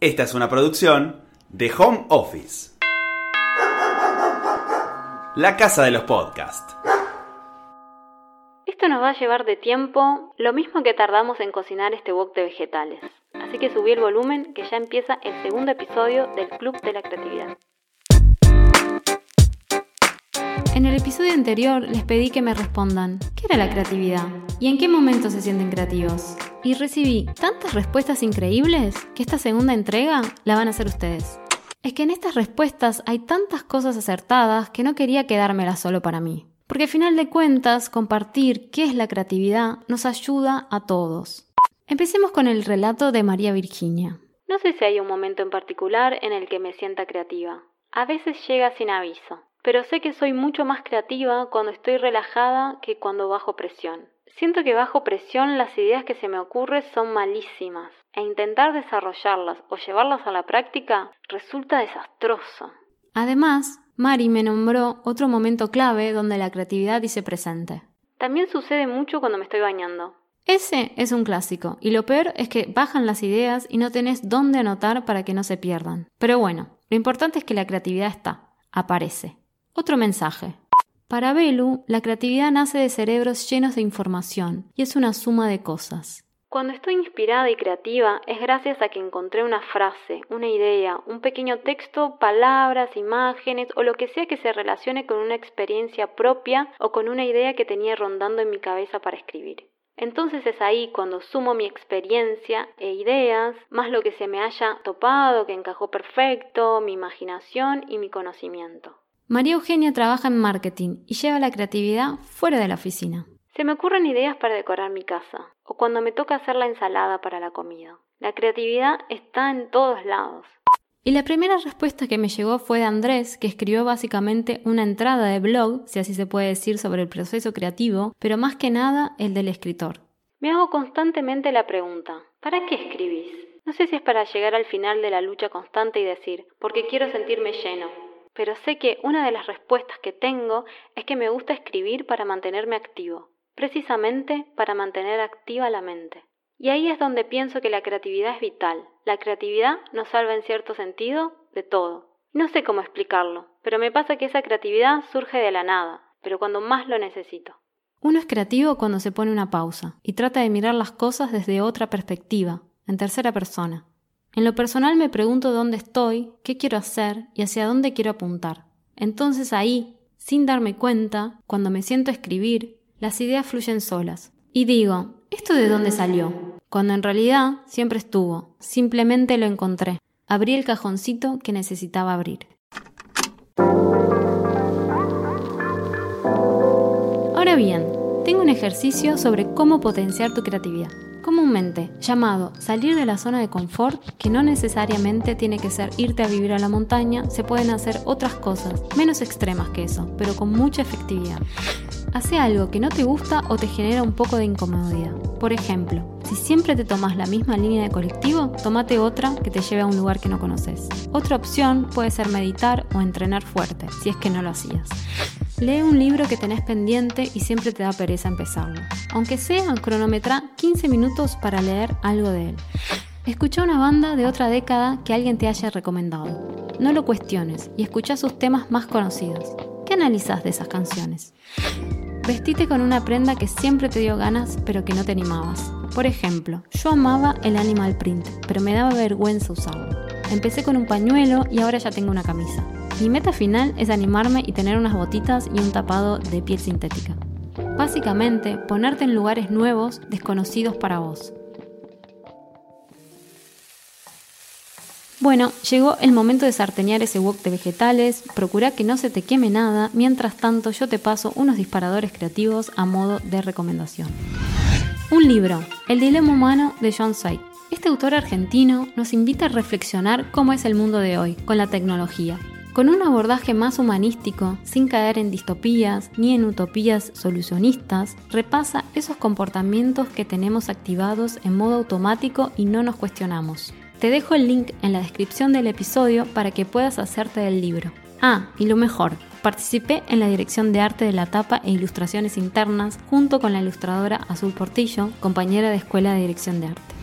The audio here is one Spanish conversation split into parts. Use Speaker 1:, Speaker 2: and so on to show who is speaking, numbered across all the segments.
Speaker 1: Esta es una producción de Home Office. La casa de los podcasts.
Speaker 2: Esto nos va a llevar de tiempo lo mismo que tardamos en cocinar este wok de vegetales. Así que subí el volumen que ya empieza el segundo episodio del Club de la Creatividad. En el episodio anterior les pedí que me respondan, ¿qué era la creatividad? ¿Y en qué momento se sienten creativos? Y recibí tantas respuestas increíbles que esta segunda entrega la van a hacer ustedes. Es que en estas respuestas hay tantas cosas acertadas que no quería quedármelas solo para mí. Porque al final de cuentas, compartir qué es la creatividad nos ayuda a todos. Empecemos con el relato de María Virginia. No sé si hay un momento en particular en el que me sienta creativa. A veces llega sin aviso pero sé que soy mucho más creativa cuando estoy relajada que cuando bajo presión. Siento que bajo presión las ideas que se me ocurren son malísimas e intentar desarrollarlas o llevarlas a la práctica resulta desastroso. Además, Mari me nombró otro momento clave donde la creatividad dice presente. También sucede mucho cuando me estoy bañando. Ese es un clásico, y lo peor es que bajan las ideas y no tenés dónde anotar para que no se pierdan. Pero bueno, lo importante es que la creatividad está, aparece. Otro mensaje. Para Belu, la creatividad nace de cerebros llenos de información y es una suma de cosas. Cuando estoy inspirada y creativa es gracias a que encontré una frase, una idea, un pequeño texto, palabras, imágenes o lo que sea que se relacione con una experiencia propia o con una idea que tenía rondando en mi cabeza para escribir. Entonces es ahí cuando sumo mi experiencia e ideas, más lo que se me haya topado, que encajó perfecto, mi imaginación y mi conocimiento. María Eugenia trabaja en marketing y lleva la creatividad fuera de la oficina. Se me ocurren ideas para decorar mi casa o cuando me toca hacer la ensalada para la comida. La creatividad está en todos lados. Y la primera respuesta que me llegó fue de Andrés, que escribió básicamente una entrada de blog, si así se puede decir, sobre el proceso creativo, pero más que nada el del escritor. Me hago constantemente la pregunta, ¿para qué escribís? No sé si es para llegar al final de la lucha constante y decir, porque quiero sentirme lleno, pero sé que una de las respuestas que tengo es que me gusta escribir para mantenerme activo, precisamente para mantener activa la mente. Y ahí es donde pienso que la creatividad es vital. La creatividad nos salva en cierto sentido de todo. No sé cómo explicarlo, pero me pasa que esa creatividad surge de la nada, pero cuando más lo necesito. Uno es creativo cuando se pone una pausa y trata de mirar las cosas desde otra perspectiva, en tercera persona. En lo personal me pregunto dónde estoy, qué quiero hacer y hacia dónde quiero apuntar. Entonces ahí, sin darme cuenta, cuando me siento a escribir, las ideas fluyen solas. Y digo, ¿esto de dónde salió? Cuando en realidad siempre estuvo, simplemente lo encontré. Abrí el cajoncito que necesitaba abrir. Ahora bien, tengo un ejercicio sobre cómo potenciar tu creatividad comúnmente llamado salir de la zona de confort, que no necesariamente tiene que ser irte a vivir a la montaña, se pueden hacer otras cosas, menos extremas que eso, pero con mucha efectividad. Hace algo que no te gusta o te genera un poco de incomodidad. Por ejemplo, si siempre te tomas la misma línea de colectivo, tomate otra que te lleve a un lugar que no conoces. Otra opción puede ser meditar o entrenar fuerte, si es que no lo hacías. Lee un libro que tenés pendiente y siempre te da pereza empezarlo. Aunque sea, cronometra 15 minutos para leer algo de él. Escucha una banda de otra década que alguien te haya recomendado. No lo cuestiones y escucha sus temas más conocidos. ¿Qué analizas de esas canciones? Vestite con una prenda que siempre te dio ganas pero que no te animabas. Por ejemplo, yo amaba el animal print, pero me daba vergüenza usarlo. Empecé con un pañuelo y ahora ya tengo una camisa. Mi meta final es animarme y tener unas botitas y un tapado de piel sintética. Básicamente, ponerte en lugares nuevos, desconocidos para vos. Bueno, llegó el momento de sarteñar ese wok de vegetales, procura que no se te queme nada, mientras tanto yo te paso unos disparadores creativos a modo de recomendación. Un libro, El dilema humano de John Say. Este autor argentino nos invita a reflexionar cómo es el mundo de hoy, con la tecnología, con un abordaje más humanístico, sin caer en distopías ni en utopías solucionistas, repasa esos comportamientos que tenemos activados en modo automático y no nos cuestionamos. Te dejo el link en la descripción del episodio para que puedas hacerte del libro. Ah, y lo mejor, participé en la dirección de arte de la tapa e ilustraciones internas junto con la ilustradora Azul Portillo, compañera de escuela de dirección de arte.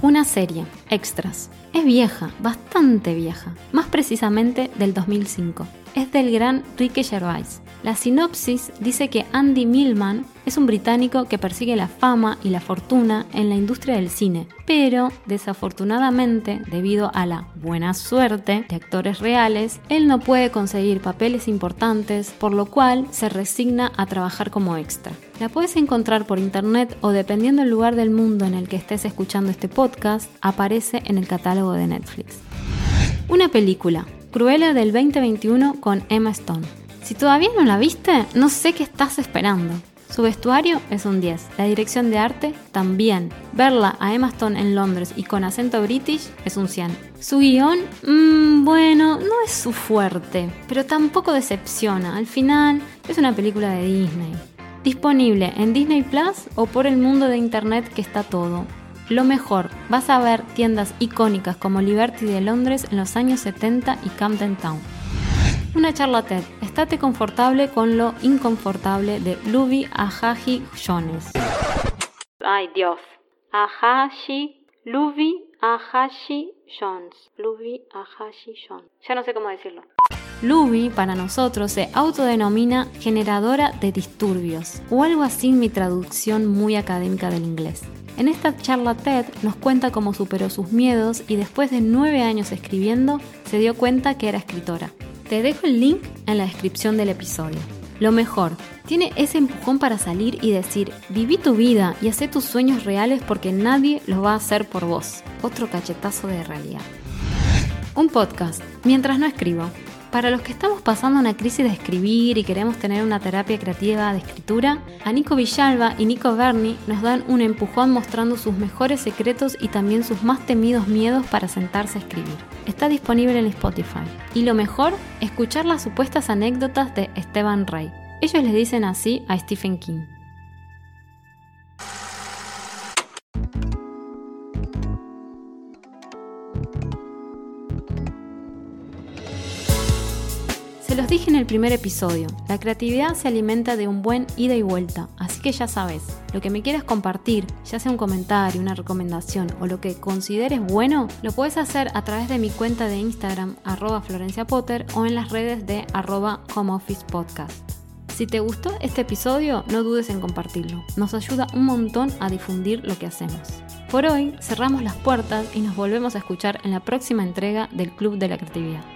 Speaker 2: Una serie. Extras. Es vieja, bastante vieja, más precisamente del 2005. Es del gran Ricky Gervais. La sinopsis dice que Andy Millman es un británico que persigue la fama y la fortuna en la industria del cine, pero desafortunadamente, debido a la buena suerte de actores reales, él no puede conseguir papeles importantes, por lo cual se resigna a trabajar como extra. La puedes encontrar por internet o dependiendo del lugar del mundo en el que estés escuchando este podcast, aparece en el catálogo de Netflix. Una película, Cruella del 2021 con Emma Stone. Si todavía no la viste, no sé qué estás esperando. Su vestuario es un 10, la dirección de arte también. Verla a Emma Stone en Londres y con acento british es un 100. Su guion, mmm, bueno, no es su fuerte, pero tampoco decepciona. Al final es una película de Disney. Disponible en Disney Plus o por el mundo de internet que está todo. Lo mejor, vas a ver tiendas icónicas como Liberty de Londres en los años 70 y Camden Town. Una charla TED. Estate confortable con lo inconfortable de Luby Ahaji Jones. Ay Dios. Ahaji. Luby Ahaji Jones. Luby Ahaji Jones. Ya no sé cómo decirlo. Luby para nosotros se autodenomina generadora de disturbios, o algo así en mi traducción muy académica del inglés. En esta charla TED nos cuenta cómo superó sus miedos y después de nueve años escribiendo se dio cuenta que era escritora. Te dejo el link en la descripción del episodio. Lo mejor, tiene ese empujón para salir y decir, viví tu vida y haz tus sueños reales porque nadie los va a hacer por vos. Otro cachetazo de realidad. Un podcast, mientras no escribo. Para los que estamos pasando una crisis de escribir y queremos tener una terapia creativa de escritura, a Nico Villalba y Nico Berni nos dan un empujón mostrando sus mejores secretos y también sus más temidos miedos para sentarse a escribir. Está disponible en Spotify. Y lo mejor, escuchar las supuestas anécdotas de Esteban Rey. Ellos le dicen así a Stephen King. Los dije en el primer episodio, la creatividad se alimenta de un buen ida y vuelta, así que ya sabes, lo que me quieras compartir, ya sea un comentario, una recomendación o lo que consideres bueno, lo puedes hacer a través de mi cuenta de Instagram arroba Florencia Potter o en las redes de arroba Podcast. Si te gustó este episodio, no dudes en compartirlo. Nos ayuda un montón a difundir lo que hacemos. Por hoy cerramos las puertas y nos volvemos a escuchar en la próxima entrega del Club de la Creatividad.